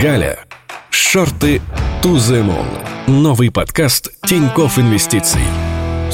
Галя. Шорты moon. Новый подкаст Тинькофф Инвестиций.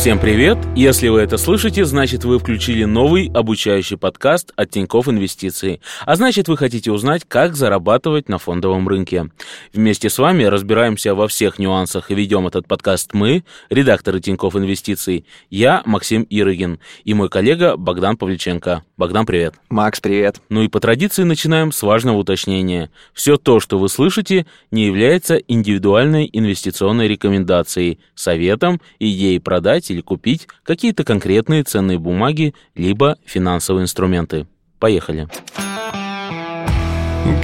Всем привет! Если вы это слышите, значит вы включили новый обучающий подкаст от Тинькофф Инвестиции. А значит вы хотите узнать, как зарабатывать на фондовом рынке. Вместе с вами разбираемся во всех нюансах и ведем этот подкаст мы, редакторы Тинькофф Инвестиций, я, Максим Ирыгин, и мой коллега Богдан Павличенко. Богдан, привет. Макс, привет. Ну и по традиции начинаем с важного уточнения. Все то, что вы слышите, не является индивидуальной инвестиционной рекомендацией, советом, идеей продать или купить какие-то конкретные ценные бумаги либо финансовые инструменты. Поехали.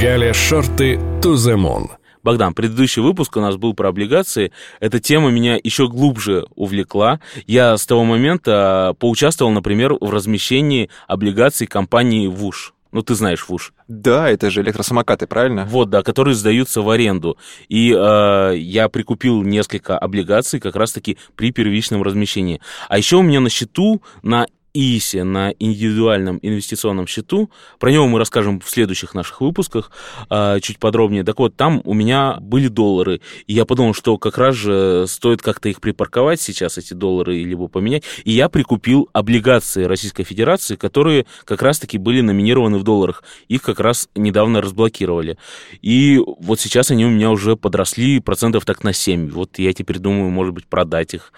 Галя Шорты moon. Богдан, предыдущий выпуск у нас был про облигации. Эта тема меня еще глубже увлекла. Я с того момента поучаствовал, например, в размещении облигаций компании ВУШ. Ну, ты знаешь ВУШ. Да, это же электросамокаты, правильно? Вот, да, которые сдаются в аренду. И э, я прикупил несколько облигаций как раз-таки при первичном размещении. А еще у меня на счету на ИИСе на индивидуальном инвестиционном счету. Про него мы расскажем в следующих наших выпусках а, чуть подробнее. Так вот, там у меня были доллары. И я подумал, что как раз же стоит как-то их припарковать сейчас, эти доллары, либо поменять. И я прикупил облигации Российской Федерации, которые как раз-таки были номинированы в долларах. Их как раз недавно разблокировали. И вот сейчас они у меня уже подросли процентов так на 7. Вот я теперь думаю, может быть, продать их.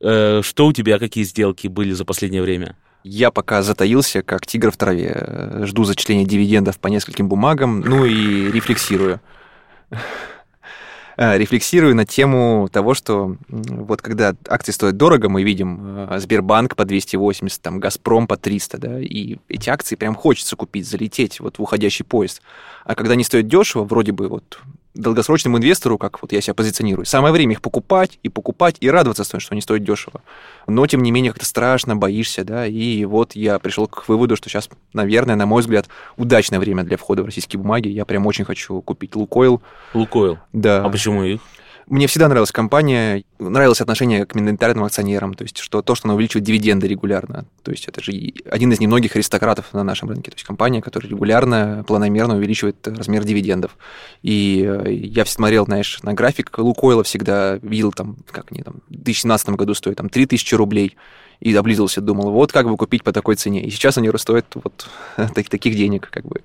Э, что у тебя, какие сделки были за последнее время? Я пока затаился, как тигр в траве. Жду зачисления дивидендов по нескольким бумагам, ну и рефлексирую. Э, рефлексирую на тему того, что вот когда акции стоят дорого, мы видим э, Сбербанк по 280, там Газпром по 300, да, и эти акции прям хочется купить, залететь вот в уходящий поезд. А когда они стоят дешево, вроде бы вот долгосрочному инвестору, как вот я себя позиционирую, самое время их покупать и покупать и радоваться, что они стоят дешево. Но, тем не менее, как-то страшно, боишься, да, и вот я пришел к выводу, что сейчас, наверное, на мой взгляд, удачное время для входа в российские бумаги. Я прям очень хочу купить Лукойл. Лукойл? Да. А почему их? Мне всегда нравилась компания, нравилось отношение к миноритарным акционерам, то есть что то, что она увеличивает дивиденды регулярно. То есть это же один из немногих аристократов на нашем рынке. То есть компания, которая регулярно, планомерно увеличивает размер дивидендов. И э, я смотрел, знаешь, на график Лукойла всегда, видел там, как они там, в 2017 году стоят там 3000 рублей и облизывался, думал, вот как бы купить по такой цене. И сейчас они стоят вот таких денег, как бы.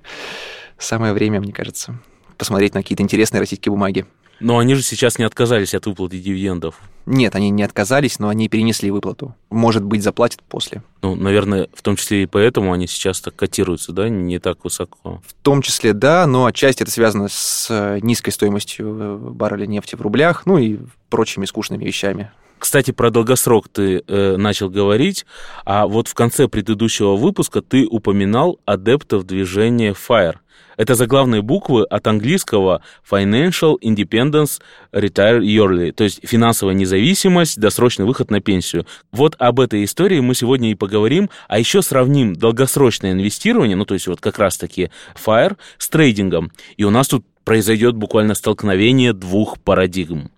Самое время, мне кажется, посмотреть на какие-то интересные российские бумаги. Но они же сейчас не отказались от выплаты дивидендов. Нет, они не отказались, но они перенесли выплату. Может быть, заплатят после. Ну, наверное, в том числе и поэтому они сейчас так котируются, да, не так высоко. В том числе, да, но отчасти это связано с э, низкой стоимостью э, барреля нефти в рублях, ну и прочими скучными вещами. Кстати, про долгосрок ты э, начал говорить, а вот в конце предыдущего выпуска ты упоминал адептов движения FIRE. Это заглавные буквы от английского Financial Independence Retire Early, то есть финансовая независимость, досрочный выход на пенсию. Вот об этой истории мы сегодня и поговорим, а еще сравним долгосрочное инвестирование, ну то есть вот как раз-таки FIRE, с трейдингом. И у нас тут произойдет буквально столкновение двух парадигм.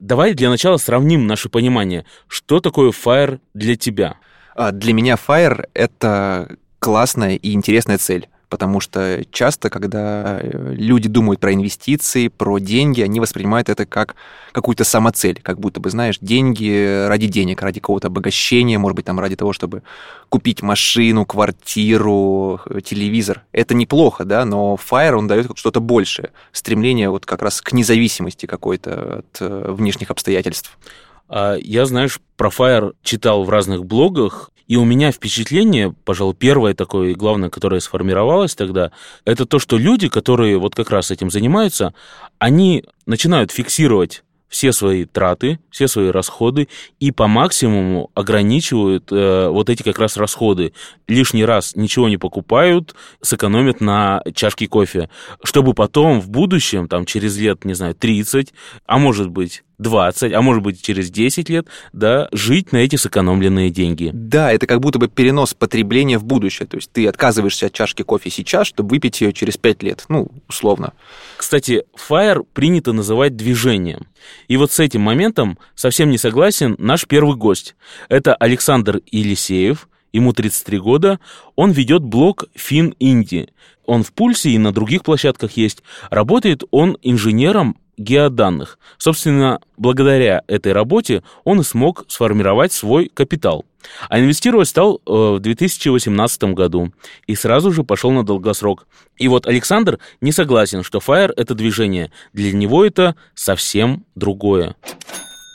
Давай для начала сравним наше понимание. Что такое FIRE для тебя? А, для меня FIRE — это классная и интересная цель потому что часто, когда э, люди думают про инвестиции, про деньги, они воспринимают это как какую-то самоцель, как будто бы, знаешь, деньги ради денег, ради какого-то обогащения, может быть, там ради того, чтобы купить машину, квартиру, э, телевизор. Это неплохо, да, но Fire, он дает что-то большее, стремление вот как раз к независимости какой-то от э, внешних обстоятельств. А я, знаешь, про Fire читал в разных блогах, и у меня впечатление, пожалуй, первое такое и главное, которое сформировалось тогда, это то, что люди, которые вот как раз этим занимаются, они начинают фиксировать все свои траты, все свои расходы и по максимуму ограничивают э, вот эти как раз расходы. Лишний раз ничего не покупают, сэкономят на чашке кофе, чтобы потом в будущем, там через лет, не знаю, 30, а может быть 20, а может быть через 10 лет, да, жить на эти сэкономленные деньги. Да, это как будто бы перенос потребления в будущее. То есть ты отказываешься от чашки кофе сейчас, чтобы выпить ее через 5 лет, ну, условно. Кстати, FIRE принято называть движением. И вот с этим моментом совсем не согласен наш первый гость. Это Александр Елисеев, ему 33 года, он ведет блог Фин Инди. Он в Пульсе и на других площадках есть. Работает он инженером геоданных. Собственно, благодаря этой работе он и смог сформировать свой капитал. А инвестировать стал э, в 2018 году и сразу же пошел на долгосрок. И вот Александр не согласен, что Fire — это движение. Для него это совсем другое.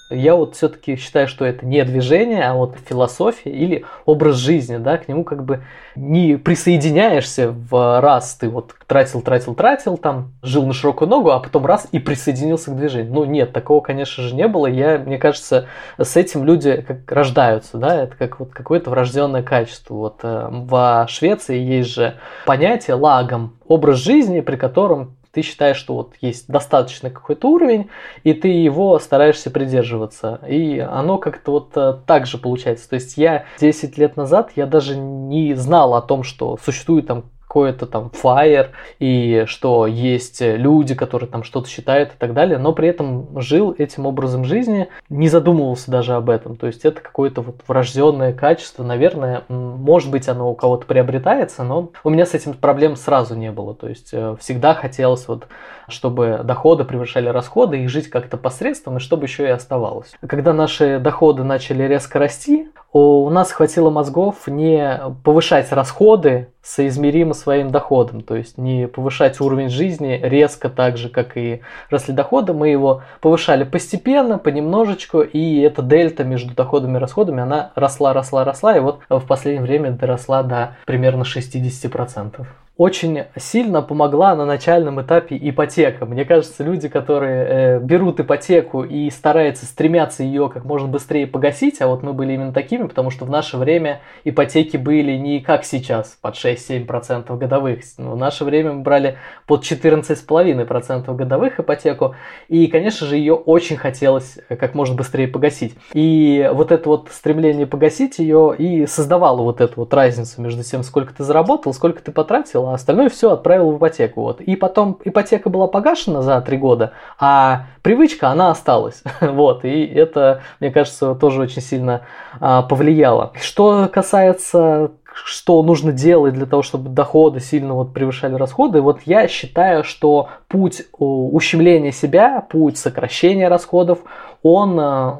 Я вот все-таки считаю, что это не движение, а вот философия или образ жизни, да, к нему как бы не присоединяешься в раз, ты вот тратил, тратил, тратил, там, жил на широкую ногу, а потом раз и присоединился к движению. Ну, нет, такого, конечно же, не было. Я, мне кажется, с этим люди как рождаются, да, это как вот какое-то врожденное качество. Вот э, в Швеции есть же понятие лагом, образ жизни, при котором ты считаешь, что вот есть достаточно какой-то уровень, и ты его стараешься придерживаться. И оно как-то вот э, так же получается. То есть я 10 лет назад, я даже не знал о том, что существует там какой-то там fire, и что есть люди, которые там что-то считают и так далее, но при этом жил этим образом жизни, не задумывался даже об этом. То есть это какое-то вот врожденное качество, наверное, может быть оно у кого-то приобретается, но у меня с этим проблем сразу не было. То есть э, всегда хотелось вот, чтобы доходы превышали расходы и жить как-то посредством, и чтобы еще и оставалось. Когда наши доходы начали резко расти, у нас хватило мозгов не повышать расходы соизмеримо своим доходом, то есть не повышать уровень жизни резко так же, как и росли доходы, мы его повышали постепенно, понемножечку, и эта дельта между доходами и расходами, она росла, росла, росла, и вот в последнее время доросла до примерно 60% очень сильно помогла на начальном этапе ипотека. Мне кажется, люди, которые э, берут ипотеку и стараются, стремятся ее как можно быстрее погасить, а вот мы были именно такими, потому что в наше время ипотеки были не как сейчас, под 6-7% годовых. В наше время мы брали под 14,5% годовых ипотеку, и, конечно же, ее очень хотелось э, как можно быстрее погасить. И вот это вот стремление погасить ее и создавало вот эту вот разницу между тем, сколько ты заработал, сколько ты потратил, остальное все отправил в ипотеку. Вот. И потом ипотека была погашена за три года, а привычка, она осталась. вот. И это, мне кажется, тоже очень сильно а, повлияло. Что касается что нужно делать для того, чтобы доходы сильно вот превышали расходы, вот я считаю, что путь ущемления себя, путь сокращения расходов, он а,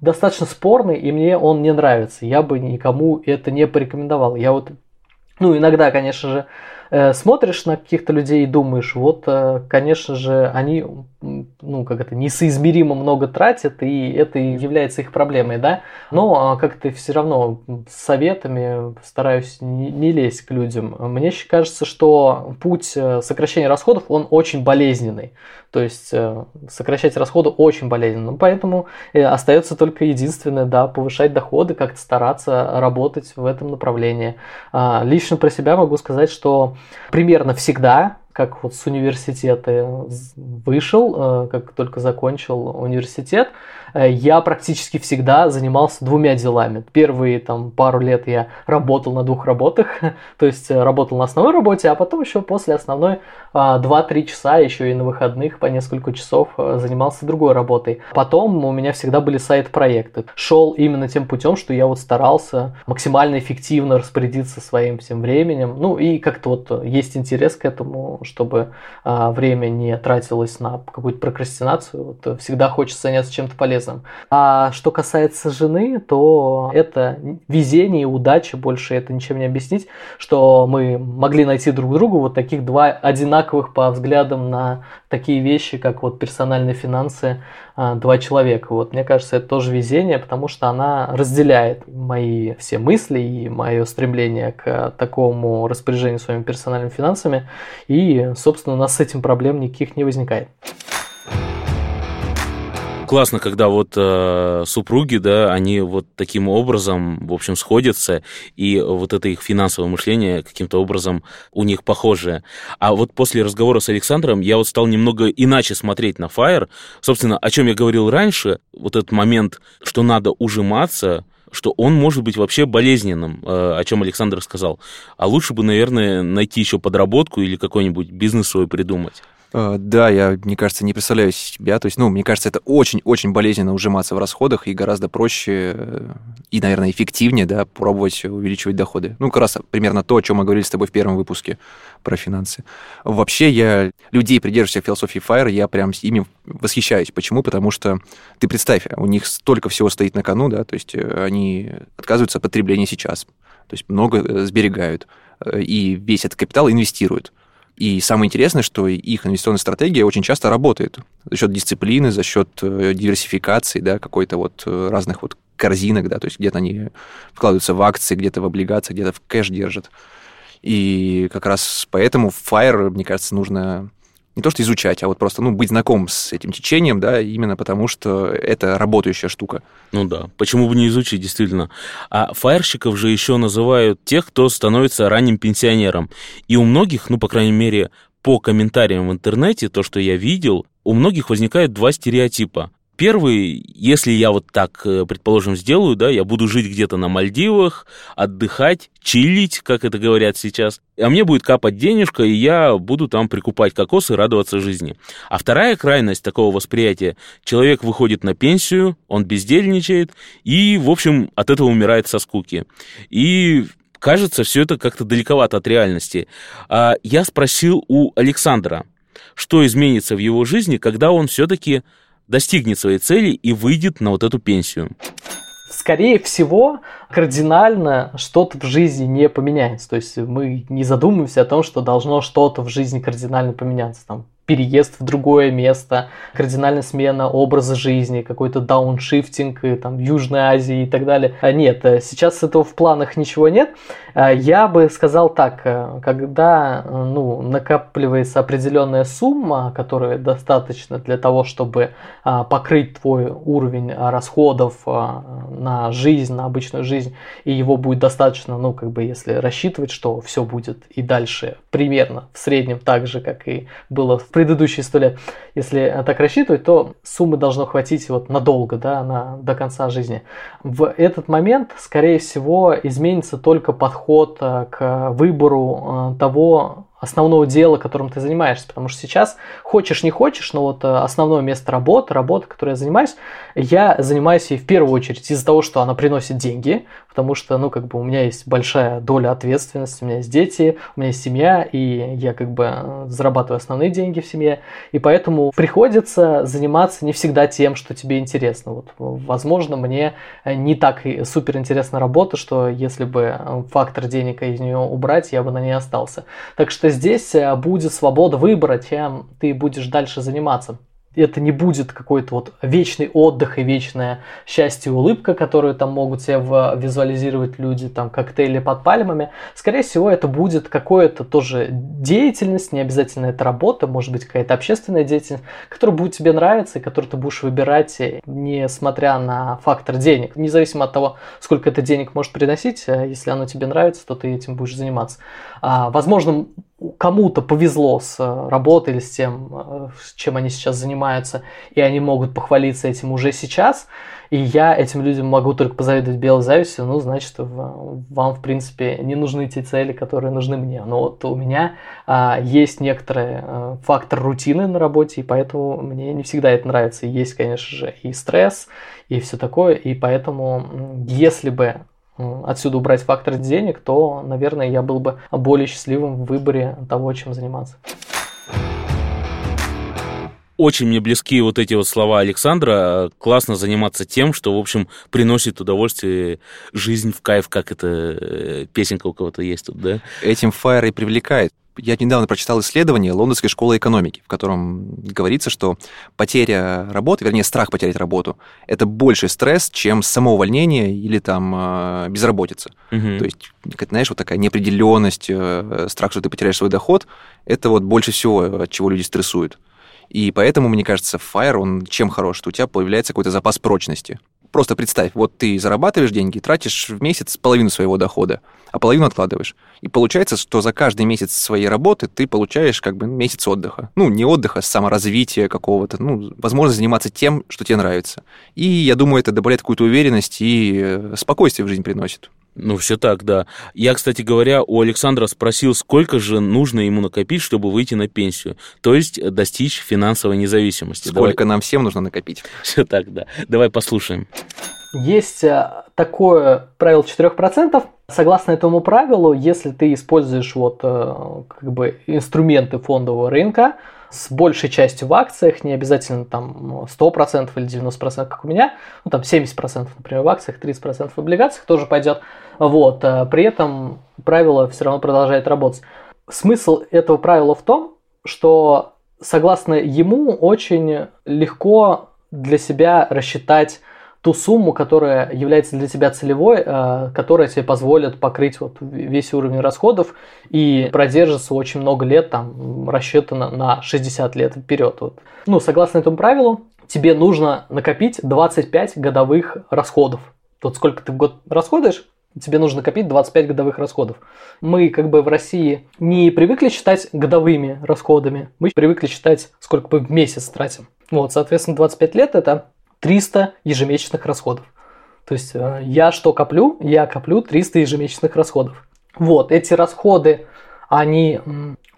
достаточно спорный, и мне он не нравится. Я бы никому это не порекомендовал. Я вот, ну, иногда, конечно же, смотришь на каких-то людей и думаешь, вот, э, конечно же, они, ну, как это, несоизмеримо много тратят, и это является их проблемой, да, но а, как-то все равно советами стараюсь не, не лезть к людям. Мне кажется, что путь э, сокращения расходов, он очень болезненный, то есть сокращать расходы очень болезненно, поэтому остается только единственное, да, повышать доходы, как-то стараться работать в этом направлении. А, лично про себя могу сказать, что примерно всегда как вот с университета вышел, э, как только закончил университет, э, я практически всегда занимался двумя делами. Первые там пару лет я работал на двух работах, то есть э, работал на основной работе, а потом еще после основной 2-3 часа, еще и на выходных по несколько часов занимался другой работой. Потом у меня всегда были сайт-проекты. Шел именно тем путем, что я вот старался максимально эффективно распорядиться своим всем временем. Ну и как-то вот есть интерес к этому, чтобы а, время не тратилось на какую-то прокрастинацию. Вот, э, всегда хочется заняться чем-то полезным. А что касается жены, то это везение и удача, больше это ничем не объяснить, что мы могли найти друг другу вот таких два одинаковых по взглядам на такие вещи, как вот персональные финансы, два человека. Вот мне кажется, это тоже везение, потому что она разделяет мои все мысли и мое стремление к такому распоряжению своими персональными финансами. И, собственно, у нас с этим проблем никаких не возникает классно, когда вот э, супруги, да, они вот таким образом, в общем, сходятся, и вот это их финансовое мышление каким-то образом у них похожее. А вот после разговора с Александром я вот стал немного иначе смотреть на Fire. Собственно, о чем я говорил раньше, вот этот момент, что надо ужиматься, что он может быть вообще болезненным, э, о чем Александр сказал. А лучше бы, наверное, найти еще подработку или какой-нибудь бизнес свой придумать. Э, да, я, мне кажется, не представляю себя. То есть, ну, мне кажется, это очень-очень болезненно ужиматься в расходах и гораздо проще э, и, наверное, эффективнее, да, пробовать увеличивать доходы. Ну, как раз примерно то, о чем мы говорили с тобой в первом выпуске про финансы. Вообще, я людей, придерживающихся философии FIRE, я прям ими восхищаюсь. Почему? Потому что ты представь, у них столько всего стоит на кону, да, то есть э, они отказываются от потребления сейчас, то есть много сберегают, и весь этот капитал инвестируют. И самое интересное, что их инвестиционная стратегия очень часто работает за счет дисциплины, за счет э, диверсификации, да, какой-то вот э, разных вот корзинок, да, то есть где-то они вкладываются в акции, где-то в облигации, где-то в кэш держат. И как раз поэтому Fire, мне кажется, нужно не то что изучать, а вот просто ну, быть знаком с этим течением, да, именно потому что это работающая штука. Ну да, почему бы не изучить, действительно. А фаерщиков же еще называют тех, кто становится ранним пенсионером. И у многих, ну, по крайней мере, по комментариям в интернете, то, что я видел, у многих возникают два стереотипа. Первый, если я вот так, э, предположим, сделаю, да, я буду жить где-то на Мальдивах, отдыхать, чилить, как это говорят сейчас, а мне будет капать денежка, и я буду там прикупать кокосы и радоваться жизни. А вторая крайность такого восприятия, человек выходит на пенсию, он бездельничает, и, в общем, от этого умирает со скуки. И кажется, все это как-то далековато от реальности. А я спросил у Александра, что изменится в его жизни, когда он все-таки достигнет своей цели и выйдет на вот эту пенсию? Скорее всего, кардинально что-то в жизни не поменяется. То есть мы не задумываемся о том, что должно что-то в жизни кардинально поменяться. Там, переезд в другое место, кардинальная смена образа жизни, какой-то дауншифтинг там, в Южной Азии и так далее. А нет, э, сейчас этого в планах ничего нет. А я бы сказал так, э, когда ну, накапливается определенная сумма, которая достаточно для того, чтобы а, покрыть твой уровень расходов на жизнь, на обычную жизнь, и его будет достаточно, ну, как бы, если рассчитывать, что все будет и дальше примерно в среднем так же, как и было в предыдущие сто лет, если так рассчитывать, то суммы должно хватить вот надолго, да, на, до конца жизни. В этот момент, скорее всего, изменится только подход э, к выбору э, того, основного дела, которым ты занимаешься. Потому что сейчас, хочешь не хочешь, но вот э, основное место работы, работа, которой я занимаюсь, я занимаюсь ей в первую очередь из-за того, что она приносит деньги, потому что, ну, как бы у меня есть большая доля ответственности, у меня есть дети, у меня есть семья, и я как бы э, зарабатываю основные деньги в семье, и поэтому приходится заниматься не всегда тем, что тебе интересно. Вот, возможно, мне не так супер интересна работа, что если бы э, фактор денег из нее убрать, я бы на ней остался. Так что здесь э, будет свобода выбора, чем ты будешь дальше заниматься это не будет какой-то вот вечный отдых и вечное счастье и улыбка, которую там могут себе визуализировать люди, там коктейли под пальмами. Скорее всего, это будет какое-то тоже деятельность, не обязательно это работа, может быть какая-то общественная деятельность, которая будет тебе нравиться и которую ты будешь выбирать, несмотря на фактор денег. Независимо от того, сколько это денег может приносить, э, если оно тебе нравится, то ты этим будешь заниматься. А, возможно, кому-то повезло с э, работой или с тем, э, чем они сейчас занимаются, и они могут похвалиться этим уже сейчас, и я этим людям могу только позавидовать белой завистью, ну, значит, вам, в принципе, не нужны те цели, которые нужны мне. Но вот у меня а, есть некоторый а, фактор рутины на работе, и поэтому мне не всегда это нравится. Есть, конечно же, и стресс, и все такое, и поэтому, если бы отсюда убрать фактор денег, то, наверное, я был бы более счастливым в выборе того, чем заниматься. Очень мне близки вот эти вот слова Александра. Классно заниматься тем, что, в общем, приносит удовольствие, жизнь в кайф, как это э, песенка у кого-то есть тут, да? Этим Fire и привлекает я недавно прочитал исследование Лондонской школы экономики, в котором говорится, что потеря работы, вернее, страх потерять работу, это больший стресс, чем само увольнение или там а, безработица. Угу. То есть, знаешь, вот такая неопределенность, э, страх, что ты потеряешь свой доход, это вот больше всего, от чего люди стрессуют. И поэтому, мне кажется, Fire, он чем хорош, что у тебя появляется какой-то запас прочности. Просто представь, вот ты зарабатываешь деньги, тратишь в месяц половину своего дохода, а половину откладываешь. И получается, что за каждый месяц своей работы ты получаешь как бы месяц отдыха. Ну, не отдыха, а саморазвития какого-то, ну, возможность заниматься тем, что тебе нравится. И я думаю, это добавляет какую-то уверенность и э, спокойствие в жизнь приносит. Ну, все так, да. Я, кстати говоря, у Александра спросил, сколько же нужно ему накопить, чтобы выйти на пенсию, то есть достичь финансовой независимости. Сколько Давай... нам всем нужно накопить? Все так, да. Давай послушаем. Есть э, такое правило 4%. Согласно этому правилу, если ты используешь вот э, как бы инструменты фондового рынка, с большей частью в акциях, не обязательно там 100% или 90%, как у меня, ну там 70%, например, в акциях, 30% в облигациях тоже пойдет. Вот, э, при этом правило все равно продолжает работать. Смысл этого правила в том, что согласно ему очень легко для себя рассчитать ту сумму, которая является для тебя целевой, э, которая тебе позволит покрыть вот весь уровень расходов и продержится очень много лет, там, рассчитано на 60 лет вперед. Вот. Ну, согласно этому правилу, тебе нужно накопить 25 годовых расходов. Тут сколько ты в год расходуешь, тебе нужно копить 25 годовых расходов. Мы как бы в России не привыкли считать годовыми расходами, мы привыкли считать, сколько мы в месяц тратим. Вот, соответственно, 25 лет это 300 ежемесячных расходов. То есть э, я что коплю? Я коплю 300 ежемесячных расходов. Вот, эти расходы, они,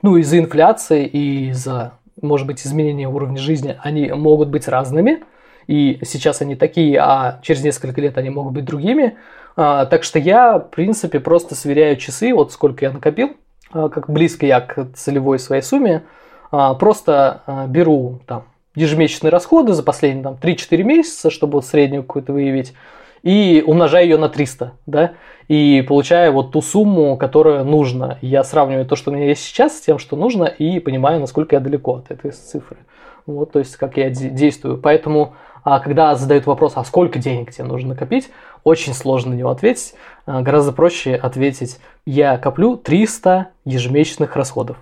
ну, из-за инфляции и из-за, может быть, изменения уровня жизни, они могут быть разными. И сейчас они такие, а через несколько лет они могут быть другими. А, так что я, в принципе, просто сверяю часы, вот сколько я накопил, а, как близко я к целевой своей сумме. А, просто а, беру там ежемесячные расходы за последние там, 3-4 месяца, чтобы вот среднюю какую-то выявить, и умножаю ее на 300, да, и получаю вот ту сумму, которая нужна. Я сравниваю то, что у меня есть сейчас, с тем, что нужно, и понимаю, насколько я далеко от этой цифры. Вот, то есть, как я действую. Поэтому, а когда задают вопрос, а сколько денег тебе нужно накопить, очень сложно на него ответить. А, гораздо проще ответить, я коплю 300 ежемесячных расходов.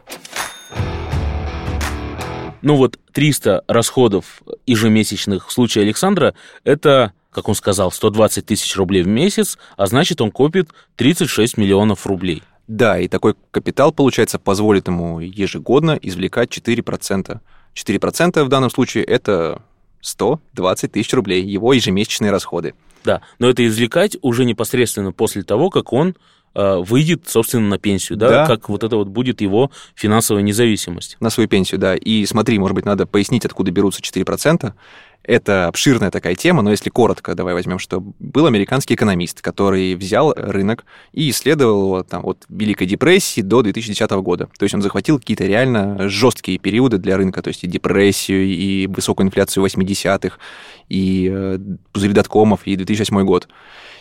Ну вот 300 расходов ежемесячных в случае Александра – это, как он сказал, 120 тысяч рублей в месяц, а значит, он копит 36 миллионов рублей. Да, и такой капитал, получается, позволит ему ежегодно извлекать 4%. 4% в данном случае – это 120 тысяч рублей, его ежемесячные расходы. Да, но это извлекать уже непосредственно после того, как он выйдет, собственно, на пенсию, да? да, как вот это вот будет его финансовая независимость. На свою пенсию, да. И смотри, может быть, надо пояснить, откуда берутся 4%. Это обширная такая тема, но если коротко, давай возьмем, что был американский экономист, который взял рынок и исследовал его там, от Великой депрессии до 2010 года. То есть он захватил какие-то реально жесткие периоды для рынка, то есть и депрессию, и высокую инфляцию 80-х, и э, пузыри доткомов, и 2008 год.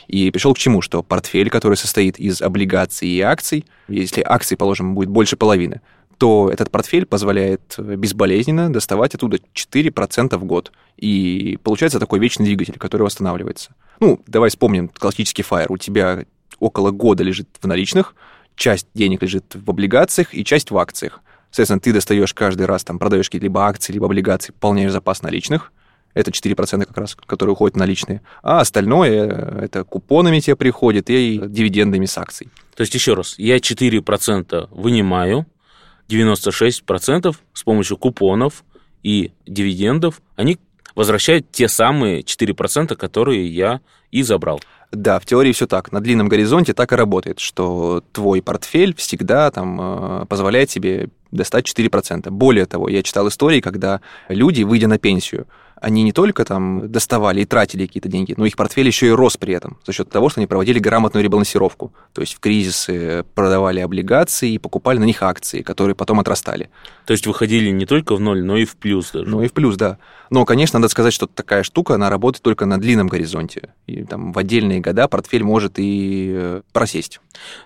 И пришел к чему? Что портфель, который состоит из облигаций и акций, если акций, положим, будет больше половины, то этот портфель позволяет безболезненно доставать оттуда 4% в год. И получается такой вечный двигатель, который восстанавливается. Ну, давай вспомним классический фаер. У тебя около года лежит в наличных, часть денег лежит в облигациях и часть в акциях. Соответственно, ты достаешь каждый раз, там, продаешь какие-то либо акции, либо облигации, пополняешь запас наличных, это 4% как раз, которые уходят наличные. А остальное э, это купонами тебе приходит и дивидендами с акций. То есть, еще раз, я 4% вынимаю, 96% с помощью купонов и дивидендов, они возвращают те самые 4%, которые я и забрал. Да, в теории все так. На длинном горизонте так и работает, что твой портфель всегда там э, позволяет тебе достать 4%. Более того, я читал истории, когда люди, выйдя на пенсию, они не только там доставали и тратили какие-то деньги, но их портфель еще и рос при этом за счет того, что они проводили грамотную ребалансировку. То есть в кризисы продавали облигации и покупали на них акции, которые потом отрастали. То есть выходили не только в ноль, но и в плюс даже. Ну и в плюс, да. Но, конечно, надо сказать, что такая штука, она работает только на длинном горизонте. И там в отдельные года портфель может и э, просесть.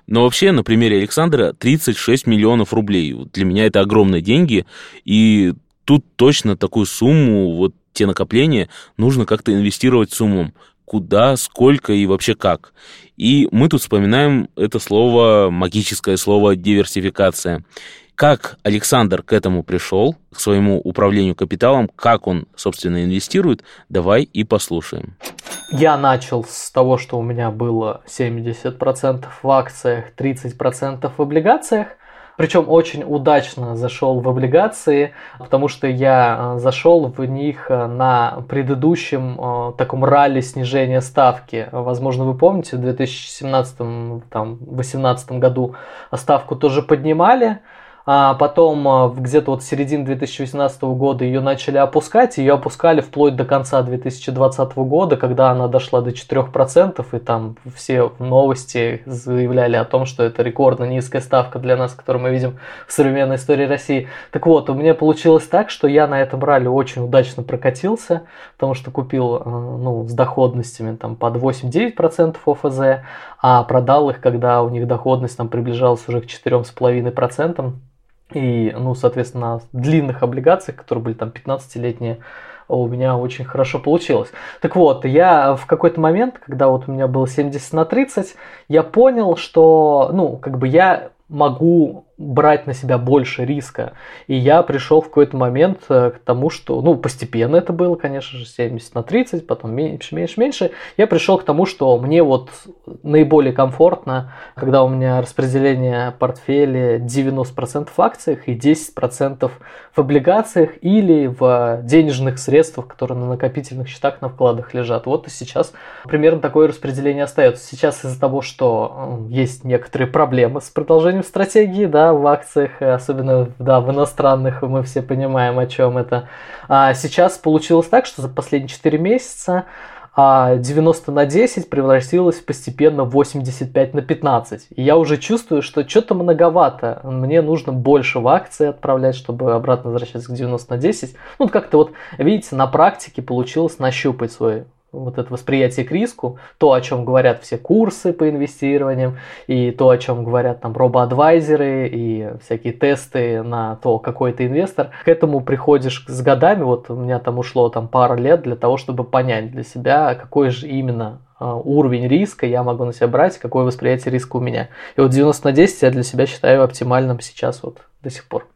Но вообще, на примере Александра, 36 миллионов рублей. Для меня это огромные деньги. И тут точно такую сумму вот те накопления нужно как-то инвестировать с умом. Куда, сколько и вообще как. И мы тут вспоминаем это слово, магическое слово диверсификация. Как Александр к этому пришел, к своему управлению капиталом, как он, собственно, инвестирует, давай и послушаем. Я начал с того, что у меня было 70% в акциях, 30% в облигациях. Причем очень удачно зашел в облигации, потому что я зашел в них на предыдущем таком ралли снижения ставки. Возможно, вы помните, в 2017-2018 году ставку тоже поднимали, а потом а, где-то вот в середине 2018 года ее начали опускать, ее опускали вплоть до конца 2020 года, когда она дошла до 4%, и там все новости заявляли о том, что это рекордно низкая ставка для нас, которую мы видим в современной истории России. Так вот, у меня получилось так, что я на этом ралли очень удачно прокатился, потому что купил а, ну, с доходностями там, под 8-9% ОФЗ, а продал их, когда у них доходность там приближалась уже к 4,5%. И, ну, соответственно, длинных облигациях, которые были там 15-летние, у меня очень хорошо получилось. Так вот, я в какой-то момент, когда вот у меня было 70 на 30, я понял, что, ну, как бы я могу брать на себя больше риска. И я пришел в какой-то момент э, к тому, что, ну, постепенно это было, конечно же, 70 на 30, потом меньше, меньше, меньше. Я пришел к тому, что мне вот наиболее комфортно, когда у меня распределение портфеля 90% в акциях и 10% в облигациях или в денежных средствах, которые на накопительных счетах на вкладах лежат. Вот и сейчас примерно такое распределение остается. Сейчас из-за того, что есть некоторые проблемы с продолжением стратегии, да, в акциях, особенно да, в иностранных, мы все понимаем, о чем это. А сейчас получилось так, что за последние 4 месяца 90 а на 10 превратилось постепенно в 85 на 15. И я уже чувствую, что что-то многовато. Мне нужно больше в акции отправлять, чтобы обратно возвращаться к 90 на 10. Ну, как-то вот, видите, на практике получилось нащупать свой вот это восприятие к риску, то, о чем говорят все курсы по инвестированиям, и то, о чем говорят там робоадвайзеры, и всякие тесты на то, какой ты инвестор, к этому приходишь с годами, вот у меня там ушло там пара лет для того, чтобы понять для себя, какой же именно а, уровень риска я могу на себя брать, какое восприятие риска у меня. И вот 90 на 10 я для себя считаю оптимальным сейчас вот до сих пор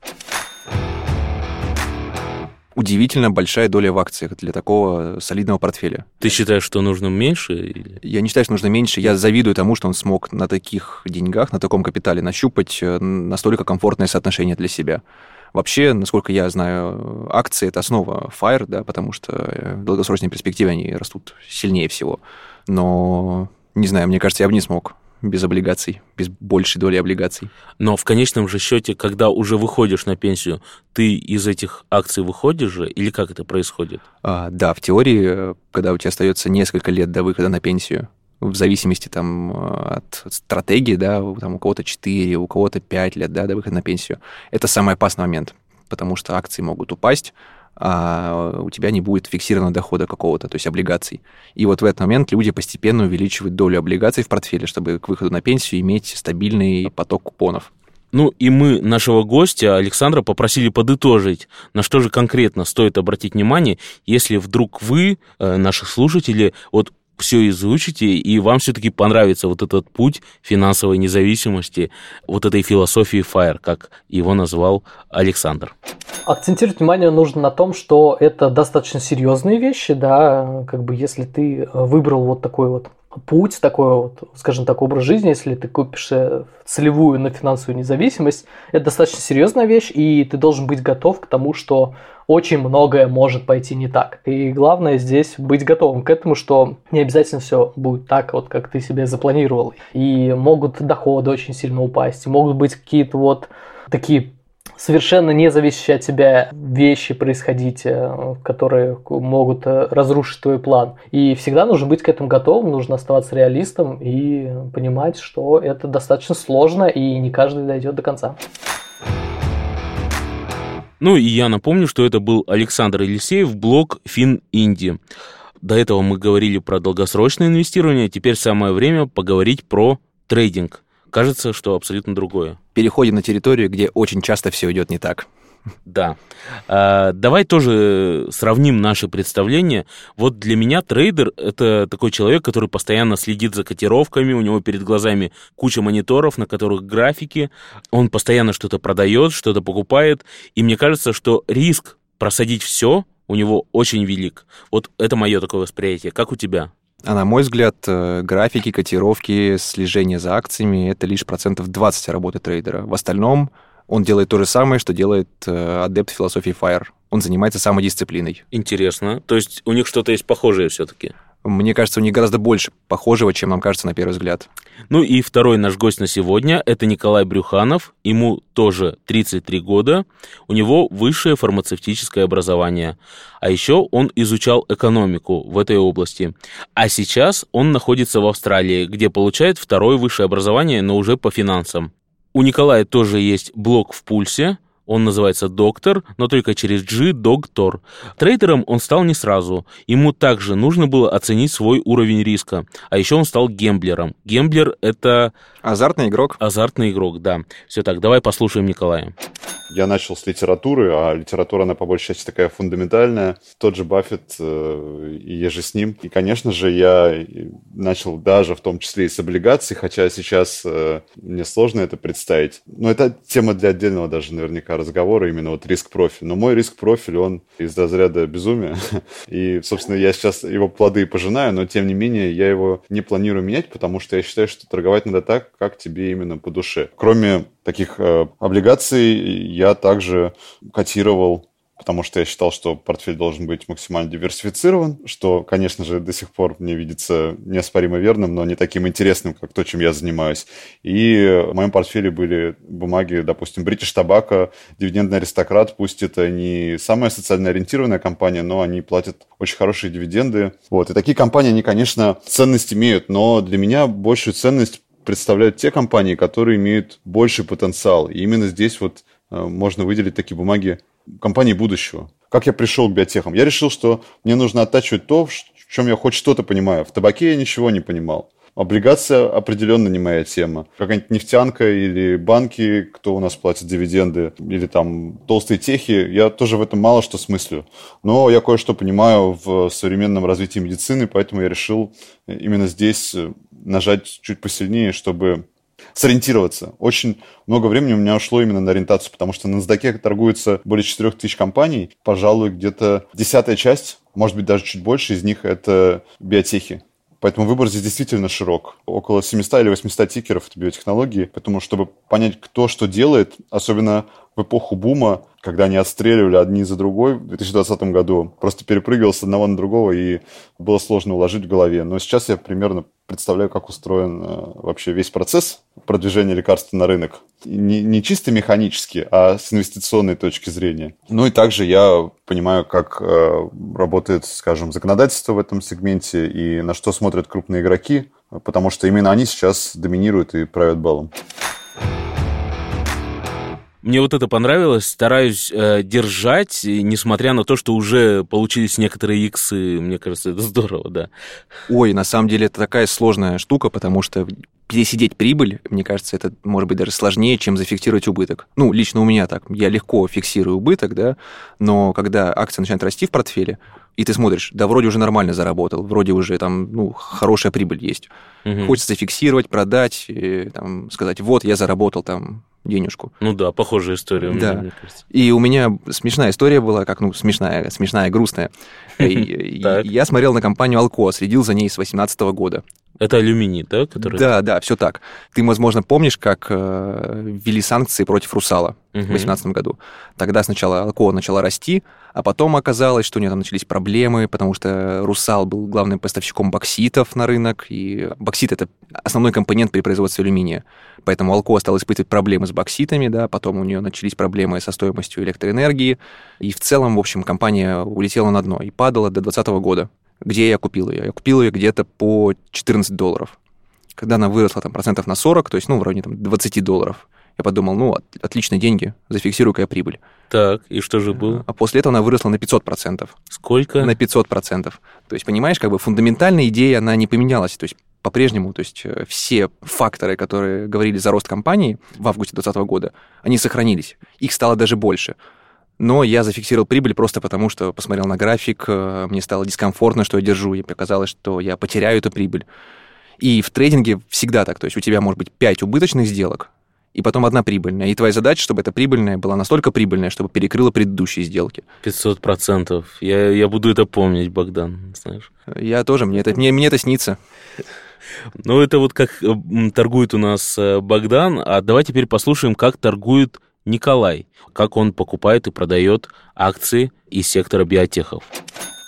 удивительно большая доля в акциях для такого солидного портфеля. Ты считаешь, что нужно меньше? Или? Я не считаю, что нужно меньше. Я завидую тому, что он смог на таких деньгах, на таком капитале нащупать э, настолько комфортное соотношение для себя. Вообще, насколько я знаю, акции – это основа FIRE, да, потому что э, в долгосрочной перспективе они растут сильнее всего. Но, не знаю, мне кажется, я бы не смог без облигаций, без большей доли облигаций. Но в конечном же счете, когда уже выходишь на пенсию, ты из этих акций выходишь же, или как это происходит? А, да, в теории, когда у тебя остается несколько лет до выхода на пенсию, в зависимости там от стратегии, да, там у кого-то 4, у кого-то 5 лет, да, до выхода на пенсию, это самый опасный момент, потому что акции могут упасть, а у тебя не будет фиксированного дохода какого-то, то есть облигаций. И вот в этот момент люди постепенно увеличивают долю облигаций в портфеле, чтобы к выходу на пенсию иметь стабильный поток купонов. Ну и мы нашего гостя Александра попросили подытожить, на что же конкретно стоит обратить внимание, если вдруг вы, э, наши слушатели, вот все изучите, и вам все-таки понравится вот этот путь финансовой независимости, вот этой философии FIRE, как его назвал Александр. Акцентировать внимание нужно на том, что это достаточно серьезные вещи, да, как бы если ты выбрал вот такой вот путь, такой вот, скажем так, образ жизни, если ты купишь э, целевую на финансовую независимость, это достаточно серьезная вещь, и ты должен быть готов к тому, что очень многое может пойти не так. И главное здесь быть готовым к этому, что не обязательно все будет так, вот как ты себе запланировал. И могут доходы очень сильно упасть, могут быть какие-то вот такие совершенно не зависящие от тебя вещи происходить, э, которые могут э, разрушить твой план. И всегда нужно быть к этому готовым, нужно оставаться реалистом и понимать, что это достаточно сложно и не каждый дойдет до конца. Ну и я напомню, что это был Александр Елисеев, блог Фин Инди. До этого мы говорили про долгосрочное инвестирование, теперь самое время поговорить про трейдинг. Кажется, что абсолютно другое. Переходим на территорию, где очень часто все идет не так. Да. А, давай тоже сравним наши представления. Вот для меня трейдер — это такой человек, который постоянно следит за котировками, у него перед глазами куча мониторов, на которых графики, он постоянно что-то продает, что-то покупает, и мне кажется, что риск просадить все у него очень велик. Вот это мое такое восприятие. Как у тебя? А на мой взгляд, э, графики, котировки, слежение за акциями — это лишь процентов 20 работы трейдера. В остальном Он делает то же самое, что делает э, адепт философии FIRE. Он занимается самодисциплиной. Интересно. То есть у них что-то есть похожее все-таки? Мне кажется, у них гораздо больше похожего, чем нам кажется на первый взгляд. Ну и второй наш гость на сегодня – это Николай Брюханов. Ему тоже 33 года. У него высшее фармацевтическое образование. А еще он изучал экономику в этой области. А сейчас он находится в Австралии, где получает второе высшее образование, но уже по финансам. У Николая тоже есть блог в пульсе, он называется «Доктор», но только через «G» – «Доктор». Трейдером он стал не сразу. Ему также нужно было оценить свой уровень риска. А еще он стал гемблером. Гемблер – это... Азартный игрок. Азартный игрок, да. Все так, давай послушаем Николая. Я начал с литературы, а литература, она по большей части такая фундаментальная. Тот же Баффет, э, и я же с ним. И, конечно же, я начал даже в том числе и с облигаций, хотя сейчас э, мне сложно это представить. Но это тема для отдельного даже наверняка разговора, именно вот риск-профиль. Но мой риск-профиль, он из разряда безумия. И, собственно, я сейчас его плоды пожинаю, но, тем не менее, я его не планирую менять, потому что я считаю, что торговать надо так, как тебе именно по душе. Кроме таких э, облигаций, я также котировал потому что я считал, что портфель должен быть максимально диверсифицирован, что, конечно же, до сих пор мне видится неоспоримо верным, но не таким интересным, как то, чем я занимаюсь. И в моем портфеле были бумаги, допустим, British Tobacco, дивидендный аристократ, пусть это не самая социально ориентированная компания, но они платят очень хорошие дивиденды. Вот. И такие компании, они, конечно, ценность имеют, но для меня большую ценность представляют те компании, которые имеют больший потенциал. И именно здесь вот э, можно выделить такие бумаги компании будущего. Как я пришел к биотехам? Я решил, что мне нужно оттачивать то, в чем я хоть что-то понимаю. В табаке я ничего не понимал. Облигация определенно не моя тема. Какая-нибудь нефтянка или банки, кто у нас платит дивиденды, или там толстые техи, я тоже в этом мало что смыслю. Но я кое-что понимаю в современном развитии медицины, поэтому я решил именно здесь нажать чуть посильнее, чтобы сориентироваться. Очень много времени у меня ушло именно на ориентацию, потому что на NASDAQ торгуется более 4000 компаний. Пожалуй, где-то десятая часть, может быть, даже чуть больше из них это биотехи. Поэтому выбор здесь действительно широк. Около 700 или 800 тикеров это биотехнологии. Поэтому, чтобы понять, кто что делает, особенно в эпоху бума, когда они отстреливали одни за другой в 2020 году, просто перепрыгивал с одного на другого, и было сложно уложить в голове. Но сейчас я примерно представляю, как устроен э, вообще весь процесс продвижения лекарства на рынок. Не, не чисто механически, а с инвестиционной точки зрения. Ну и также я понимаю, как э, работает, скажем, законодательство в этом сегменте и на что смотрят крупные игроки, потому что именно они сейчас доминируют и правят балом. Мне вот это понравилось. Стараюсь э, держать, несмотря на то, что уже получились некоторые иксы. Мне кажется, это здорово, да. Ой, на самом деле это такая сложная штука, потому что пересидеть прибыль, мне кажется, это может быть даже сложнее, чем зафиксировать убыток. Ну, лично у меня так. Я легко фиксирую убыток, да, но когда акция начинает расти в портфеле, и ты смотришь, да, вроде уже нормально заработал, вроде уже там, ну, хорошая прибыль есть. Угу. Хочется зафиксировать, продать, и, там, сказать, вот, я заработал там денежку. Ну да, похожая история. Да. Мне кажется. И у меня смешная история была, как, ну, смешная, смешная, грустная. Я смотрел на компанию Алко, следил за ней с 2018 года. Это алюминий, да? Который... Да, да, все так. Ты, возможно, помнишь, как э, ввели санкции против Русала угу. в 2018 году. Тогда сначала Алкоа начала расти, а потом оказалось, что у нее там начались проблемы, потому что Русал был главным поставщиком бокситов на рынок, и боксит — это основной компонент при производстве алюминия. Поэтому Алкоа стал испытывать проблемы с бокситами, да, потом у нее начались проблемы со стоимостью электроэнергии, и в целом, в общем, компания улетела на дно и падала до 2020 года. Где я купил ее? Я купил ее где-то по 14 долларов. Когда она выросла там процентов на 40, то есть, ну, в районе там, 20 долларов, я подумал, ну, отличные деньги, зафиксирую-ка я прибыль. Так, и что же было? А после этого она выросла на 500%. Сколько? На 500%. То есть, понимаешь, как бы фундаментальная идея, она не поменялась. То есть, по-прежнему, то есть э, все факторы, которые говорили за рост компании в августе 2020 года, они сохранились. Их стало даже больше но я зафиксировал прибыль просто потому, что посмотрел на график, э, мне стало дискомфортно, что я держу, и показалось, что я потеряю эту прибыль. И в трейдинге всегда так, то есть у тебя может быть 5 убыточных сделок, и потом одна прибыльная. И твоя задача, чтобы эта прибыльная была настолько прибыльная, чтобы перекрыла предыдущие сделки. 500 процентов. Я, я буду это помнить, Богдан, знаешь. Я тоже, мне это, мне, мне это снится. Ну, это вот как торгует у нас э, Богдан, а давай теперь послушаем, как торгует Николай, как он покупает и продает акции из сектора биотехов.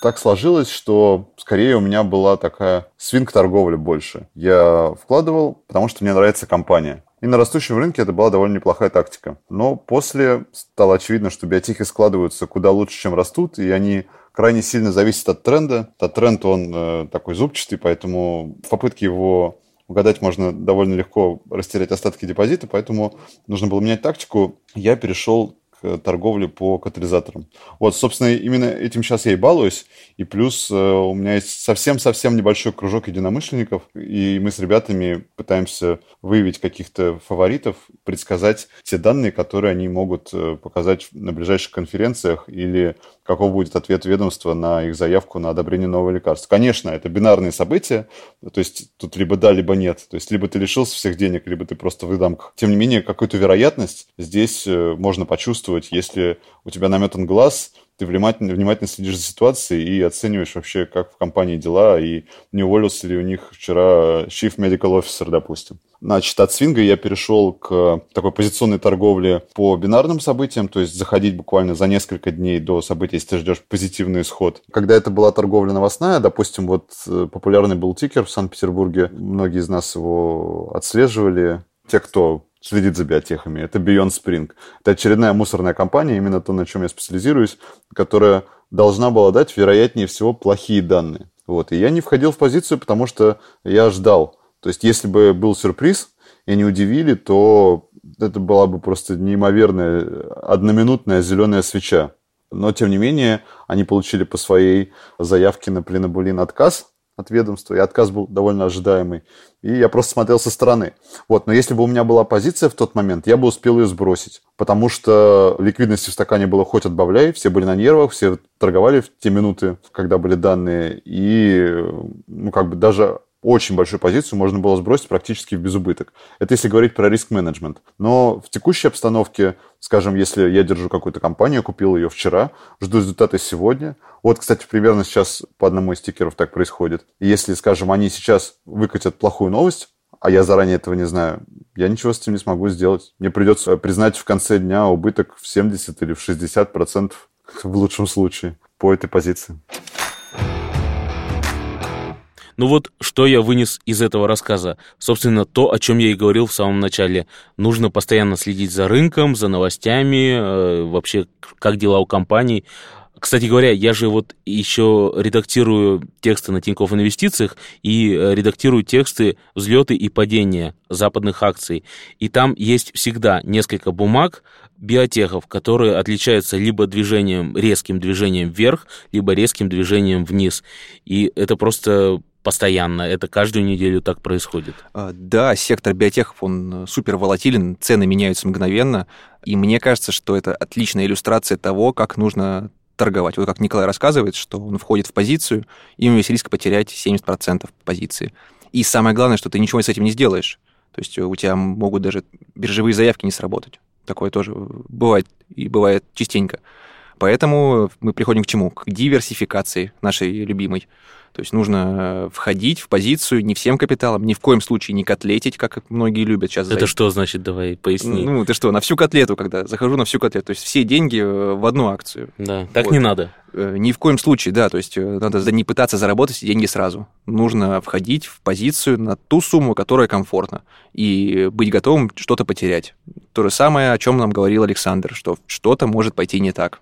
Так сложилось, что скорее у меня была такая свинг-торговля больше. Я вкладывал, потому что мне нравится компания. И на растущем рынке это была довольно неплохая тактика. Но после стало очевидно, что биотехи складываются куда лучше, чем растут, и они крайне сильно зависят от тренда. Этот тренд, он э, такой зубчатый, поэтому в попытке его угадать можно довольно легко растерять остатки депозита, поэтому нужно было менять тактику. Я перешел торговле по катализаторам. Вот, собственно, именно этим сейчас я и балуюсь. И плюс э, у меня есть совсем-совсем небольшой кружок единомышленников, и мы с ребятами пытаемся выявить каких-то фаворитов, предсказать те данные, которые они могут э, показать на ближайших конференциях или каков будет ответ ведомства на их заявку на одобрение нового лекарства. Конечно, это бинарные события, то есть тут либо да, либо нет. То есть либо ты лишился всех денег, либо ты просто в выдамках. Тем не менее, какую-то вероятность здесь э, можно почувствовать, если у тебя наметан глаз, ты внимательно, внимательно следишь за ситуацией и оцениваешь вообще, как в компании дела, и не уволился ли у них вчера Chief Medical Officer, допустим. Значит, от свинга я перешел к такой позиционной торговле по бинарным событиям, то есть заходить буквально за несколько дней до события, если ты ждешь позитивный исход. Когда это была торговля новостная, допустим, вот э, популярный был тикер в Санкт-Петербурге, многие из нас его отслеживали, те, кто следит за биотехами. Это Beyond Spring. Это очередная мусорная компания, именно то, на чем я специализирусь, которая должна была дать, вероятнее всего, плохие данные. Вот. И я не входил в позицию, потому что я ждал. То есть, если бы был сюрприз, и они удивили, то это была бы просто неимоверная одноминутная зеленая свеча. Но, тем не менее, они получили по своей заявке на пленобулин отказ от ведомства, и отказ был довольно ожидаемый. И я просто смотрел со стороны. Вот, но если бы у меня была позиция в тот момент, я бы успел ее сбросить, потому что ликвидности в стакане было хоть отбавляй, все были на нервах, все торговали в те минуты, когда были данные, и ну, как бы даже очень большую позицию можно было сбросить практически в безубыток. Это если говорить про риск-менеджмент. Но в текущей обстановке, скажем, если я держу какую-то компанию, купил ее вчера, жду результаты сегодня. Вот, кстати, примерно сейчас по одному из стикеров так происходит. И если, скажем, они сейчас выкатят плохую новость, а я заранее этого не знаю, я ничего с этим не смогу сделать. Мне придется признать в конце дня убыток в 70 или в 60 процентов в лучшем случае по этой позиции. Ну вот, что я вынес из этого рассказа? Собственно, то, о чем я и говорил в самом начале. Нужно постоянно следить за рынком, за новостями, э, вообще, как дела у компаний. Кстати говоря, я же вот еще редактирую тексты на Тинькофф Инвестициях и э, редактирую тексты взлеты и падения западных акций. И там есть всегда несколько бумаг биотехов, которые отличаются либо движением, резким движением вверх, либо резким движением вниз. И это просто постоянно, это каждую неделю так происходит. А, да, сектор биотехов, он супер волатилен, цены меняются мгновенно, и мне кажется, что это отличная иллюстрация того, как нужно торговать. Вот как Николай рассказывает, что он входит в позицию, и у него есть риск потерять 70% позиции. И самое главное, что ты ничего с этим не сделаешь. То есть у тебя могут даже биржевые заявки не сработать. Такое тоже бывает, и бывает частенько. Поэтому мы приходим к чему? К диверсификации нашей любимой. То есть нужно э, входить в позицию не всем капиталом, ни в коем случае не котлетить, как многие любят сейчас. Это что значит, давай поясни. Ну, ты что, на всю котлету, когда захожу на всю котлету, то есть все деньги э, в одну акцию. Да, так вот. не надо. Э, ни в коем случае, да, то есть надо не пытаться заработать деньги сразу. Нужно входить в позицию на ту сумму, которая комфортна, и быть готовым что-то потерять. То же самое, о чем нам говорил Александр, что что-то может пойти не так.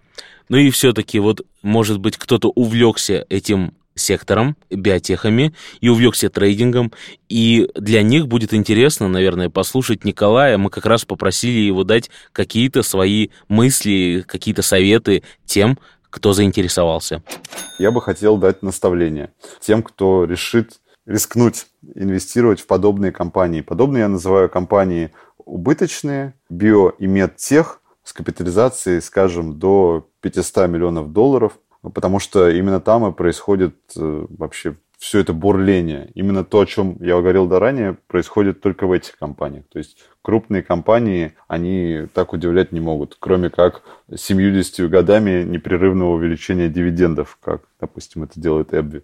Ну и все-таки вот, может быть, кто-то увлекся этим сектором, биотехами и увлекся трейдингом. И для них будет интересно, наверное, послушать Николая. Мы как раз попросили его дать какие-то свои мысли, какие-то советы тем, кто заинтересовался. Я бы хотел дать наставление тем, кто решит рискнуть инвестировать в подобные компании. Подобные я называю компании убыточные, био и медтех с капитализацией, скажем, до 500 миллионов долларов – потому что именно там и происходит э, вообще все это бурление. Именно то, о чем я говорил до ранее, происходит только в этих компаниях. То есть крупные компании, они так удивлять не могут, кроме как 70 годами непрерывного увеличения дивидендов, как, допустим, это делает Эбби.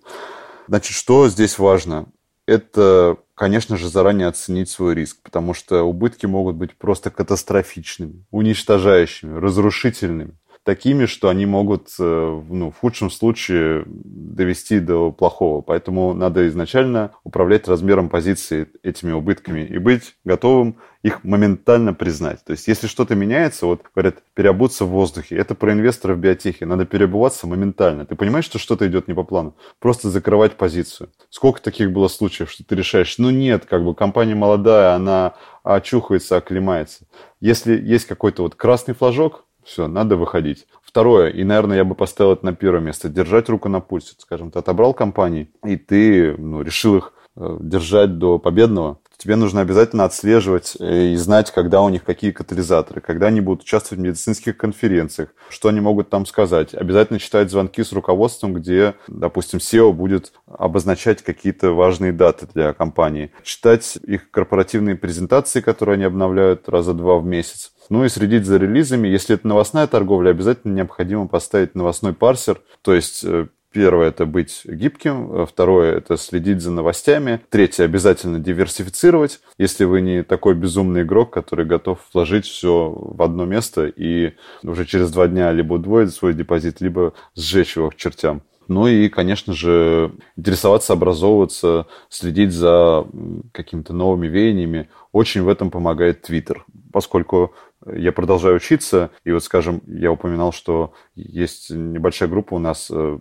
Значит, что здесь важно? Это конечно же, заранее оценить свой риск, потому что убытки могут быть просто катастрофичными, уничтожающими, разрушительными такими, что они могут э, ну, в худшем случае довести до плохого. Поэтому надо изначально управлять размером позиции этими убытками и быть готовым их моментально признать. То есть, если что-то меняется, вот говорят, переобуться в воздухе, это про инвесторов в биотехе, надо переобуваться моментально. Ты понимаешь, что что-то идет не по плану? Просто закрывать позицию. Сколько таких было случаев, что ты решаешь, ну нет, как бы компания молодая, она очухается, оклемается. Если есть какой-то вот красный флажок, все, надо выходить. Второе, и, наверное, я бы поставил это на первое место, держать руку на пульсе. Скажем, ты отобрал компании, и ты ну, решил их э, держать до победного, тебе нужно обязательно отслеживать э, и знать, когда у них какие катализаторы, когда они будут участвовать в медицинских конференциях, что они могут там сказать. Обязательно читать звонки с руководством, где, допустим, SEO будет обозначать какие-то важные даты для компании. Читать их корпоративные презентации, которые они обновляют раза два в месяц. Ну и следить за релизами. Если это новостная торговля, обязательно необходимо поставить новостной парсер, то есть э, Первое – это быть гибким. Второе – это следить за новостями. Третье – обязательно диверсифицировать. Если вы не такой безумный игрок, который готов вложить все в одно место и уже через два дня либо удвоить свой депозит, либо сжечь его к чертям. Ну и, конечно же, интересоваться, образовываться, следить за какими-то новыми веяниями. Очень в этом помогает Твиттер, поскольку я продолжаю учиться, и вот, скажем, я упоминал, что есть небольшая группа у нас э,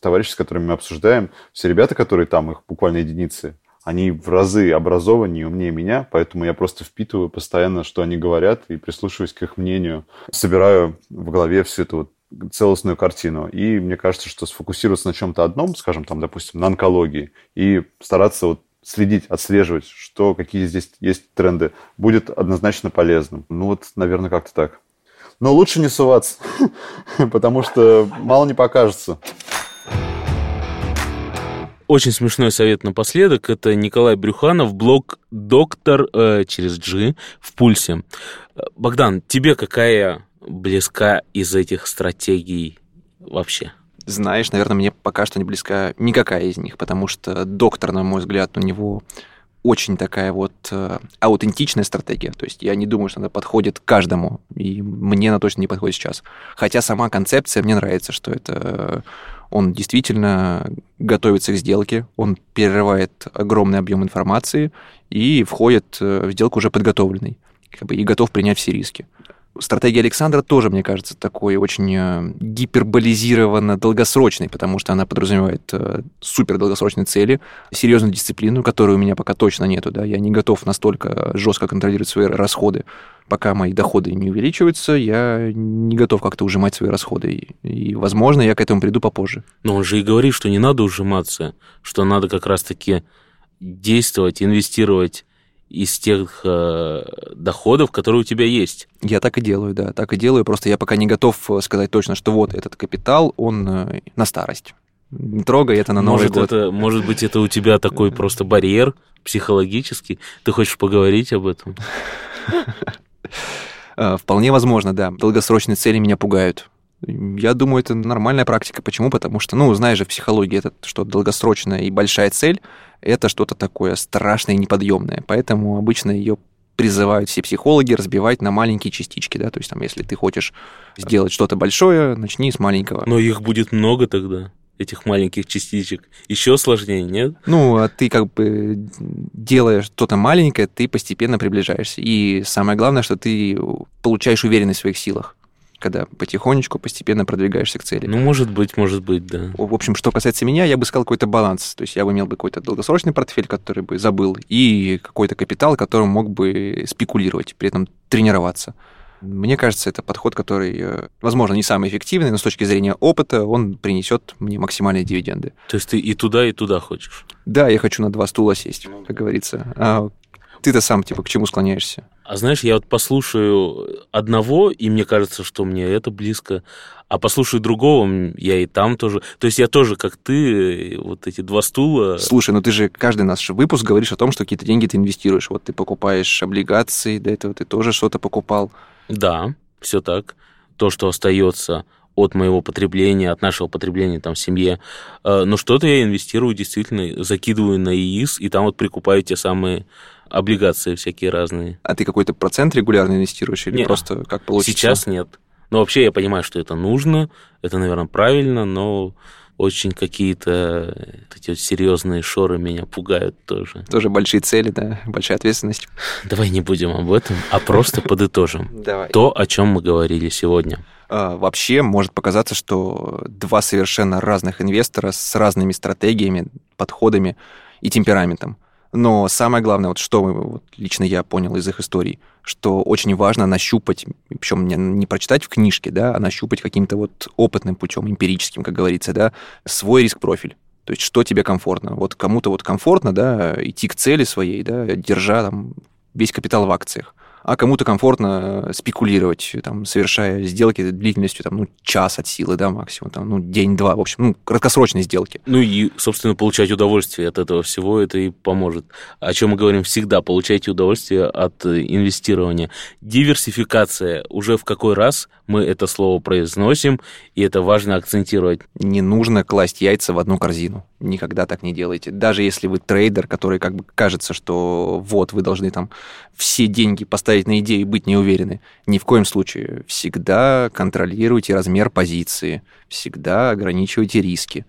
товарищей, с которыми мы обсуждаем. Все ребята, которые там, их буквально единицы, они в разы образованнее и умнее меня, поэтому я просто впитываю постоянно, что они говорят, и прислушиваюсь к их мнению, собираю в голове всю эту вот целостную картину. И мне кажется, что сфокусироваться на чем-то одном, скажем, там, допустим, на онкологии, и стараться вот следить, отслеживать, что, какие здесь есть тренды, будет однозначно полезным. Ну вот, наверное, как-то так. Но лучше не суваться, потому что мало не покажется. Очень смешной совет напоследок. Это Николай Брюханов, блог «Доктор» э, через G в «Пульсе». Богдан, тебе какая близка из этих стратегий вообще? Знаешь, наверное, мне пока что не близка никакая из них, потому что доктор, на мой взгляд, у него очень такая вот э, аутентичная стратегия. То есть я не думаю, что она подходит каждому, и мне она точно не подходит сейчас. Хотя сама концепция мне нравится, что это э, он действительно готовится к сделке, он перерывает огромный объем информации и входит э, в сделку уже подготовленный как бы, и готов принять все риски. Стратегия Александра тоже, мне кажется, такой очень э, гиперболизированно долгосрочной, потому что она подразумевает э, супер долгосрочные цели, серьезную дисциплину, которой у меня пока точно нету. Да? Я не готов настолько жестко контролировать свои расходы. Пока мои доходы не увеличиваются, я не готов как-то ужимать свои расходы. И, возможно, я к этому приду попозже. Но он же и говорит, что не надо ужиматься, что надо как раз-таки действовать, инвестировать из тех э, доходов, которые у тебя есть. Я так и делаю, да, так и делаю. Просто я пока не готов э, сказать точно, что вот этот капитал, он э, на старость. Не трогай это на Новый может, год. Это, может быть, это у тебя такой просто барьер психологический. Ты хочешь поговорить об этом? Э, вполне возможно, да. Долгосрочные цели меня пугают. Я думаю, это нормальная практика. Почему? Потому что, ну, знаешь же, в психологии это что долгосрочная и большая цель – это что-то такое страшное и неподъемное. Поэтому обычно ее призывают все психологи разбивать на маленькие частички, да, то есть там, если ты хочешь сделать что-то большое, начни с маленького. Но их будет много тогда этих маленьких частичек. Еще сложнее, нет? Ну, а ты как бы делая что-то маленькое, ты постепенно приближаешься. И самое главное, что ты получаешь уверенность в своих силах когда потихонечку, постепенно продвигаешься к цели. Ну, может быть, может быть, да. В общем, что касается меня, я бы сказал какой-то баланс. То есть я бы имел бы какой-то долгосрочный портфель, который бы забыл, и какой-то капитал, которым мог бы спекулировать, при этом тренироваться. Мне кажется, это подход, который, э, возможно, не самый эффективный, но с точки зрения опыта он принесет мне максимальные дивиденды. То есть ты и туда, и туда хочешь? Да, я хочу на два стула сесть, как говорится. Ты-то сам, типа, к чему склоняешься? А знаешь, я вот послушаю одного, и мне кажется, что мне это близко, а послушаю другого, я и там тоже. То есть я тоже, как ты, вот эти два стула. Слушай, ну ты же каждый наш выпуск говоришь о том, что какие-то деньги ты инвестируешь. Вот ты покупаешь облигации, до этого ты тоже что-то покупал. Да, все так. То, что остается от моего потребления, от нашего потребления там в семье. Э, но что-то я инвестирую действительно, закидываю на ИИС, и там вот прикупаю те самые облигации всякие разные. А ты какой-то процент регулярно инвестируешь или Нет. просто как получится? Сейчас нет. Но вообще я понимаю, что это нужно, это, наверное, правильно, но очень какие-то эти вот серьезные шоры меня пугают тоже. Тоже большие цели, да, большая ответственность. Давай не будем об этом, а просто подытожим Давай. то, о чем мы говорили сегодня. А, Вообще может показаться, что два совершенно разных инвестора с разными стратегиями, подходами и темпераментом. Но самое главное, вот что вот лично я понял из их историй, что очень важно нащупать, причем не, не прочитать в книжке, да, а нащупать каким-то вот опытным путем, эмпирическим, как говорится, да, свой риск-профиль. То есть, что тебе комфортно. Вот кому-то вот комфортно, да, идти к цели своей, да, держа там весь капитал в акциях. А кому-то комфортно спекулировать, там, совершая сделки длительностью там, ну, час от силы, да, максимум, там, ну, день-два, в общем, ну, краткосрочные сделки. Ну и, собственно, получать удовольствие от этого всего, это и поможет. О чем мы говорим всегда, получайте удовольствие от э, инвестирования. Диверсификация, уже в какой раз мы это слово произносим, и это важно акцентировать. Не нужно класть яйца в одну корзину. Никогда так не делайте. Даже если вы трейдер, который как бы кажется, что вот вы должны там все деньги поставить на идею и быть неуверены. Ни в коем случае. Всегда контролируйте размер позиции, всегда ограничивайте риски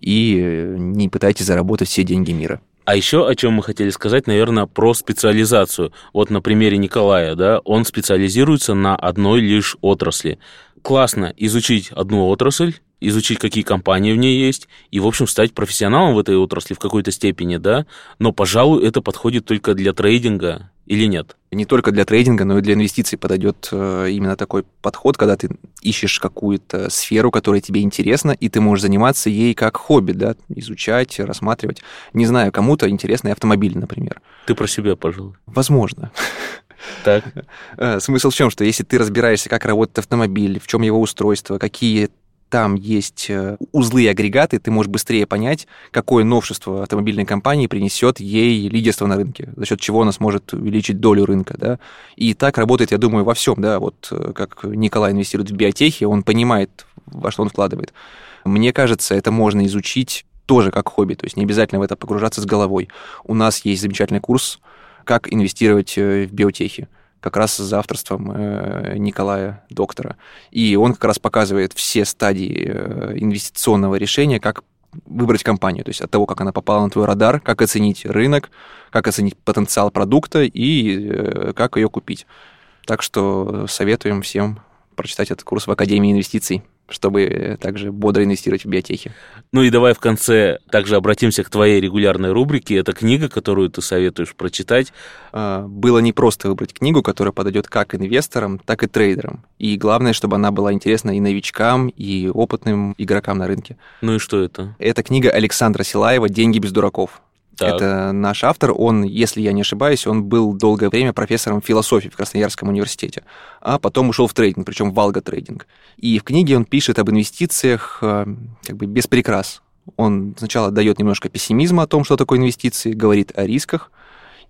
и э, не пытайтесь заработать все деньги мира. А еще о чем мы хотели сказать, наверное, про специализацию. Вот на примере Николая, да, он специализируется на одной лишь отрасли. Классно изучить одну отрасль, изучить, какие компании в ней есть, и, в общем, стать профессионалом в этой отрасли в какой-то степени, да, но, пожалуй, это подходит только для трейдинга или нет? Не только для трейдинга, но и для инвестиций подойдет э, именно такой подход, когда ты ищешь какую-то сферу, которая тебе интересна, и ты можешь заниматься ей как хобби, да, изучать, рассматривать. Не знаю, кому-то интересны автомобили, например. Ты про себя, пожалуй. Возможно. Так. Э, Смысл в чем, что если ты разбираешься, как работает автомобиль, в чем его устройство, какие там есть э, узлы и агрегаты, ты можешь быстрее понять, какое новшество автомобильной компании принесет ей лидерство на рынке, за счет чего она сможет увеличить долю рынка, да. И так работает, я думаю, во всем, да, вот э, как Николай инвестирует в биотехи, он понимает, во что он вкладывает. Мне кажется, это можно изучить тоже как хобби, то есть не обязательно в это погружаться с головой. У нас есть замечательный курс, как инвестировать э, в биотехи как раз за авторством э, Николая Доктора. И он как раз показывает все стадии э, инвестиционного решения, как выбрать компанию, то есть от того, как она попала на твой радар, как оценить рынок, как оценить потенциал продукта и э, как ее купить. Так что советуем всем прочитать этот курс в Академии инвестиций, чтобы также бодро инвестировать в биотехи. Ну и давай в конце также обратимся к твоей регулярной рубрике. Это книга, которую ты советуешь прочитать. А, Было непросто выбрать книгу, которая подойдет как инвесторам, так и трейдерам. И главное, чтобы она была интересна и новичкам, и опытным игрокам на рынке. Ну и что это? Это книга Александра Силаева «Деньги без дураков». Так. Это наш автор, он, если я не ошибаюсь, он был долгое время профессором философии в Красноярском университете, а потом ушел в трейдинг, причем в алготрейдинг. И в книге он пишет об инвестициях э, как бы без прикрас. Он сначала дает немножко пессимизма о том, что такое инвестиции, говорит о рисках,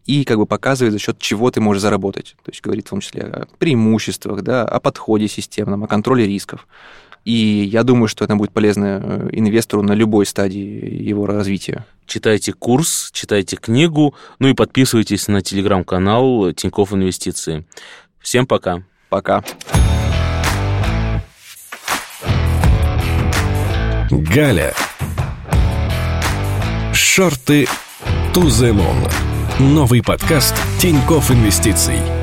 и как бы показывает, за счет чего ты можешь заработать. То есть говорит в том числе о преимуществах, да, о подходе системном, о контроле рисков. И я думаю, что это будет полезно э, инвестору на любой стадии его развития. Читайте курс, читайте книгу, ну и подписывайтесь на телеграм-канал Тинькофф Инвестиции. Всем пока. Пока. Галя. Шорты moon. Новый подкаст Тинькофф Инвестиций.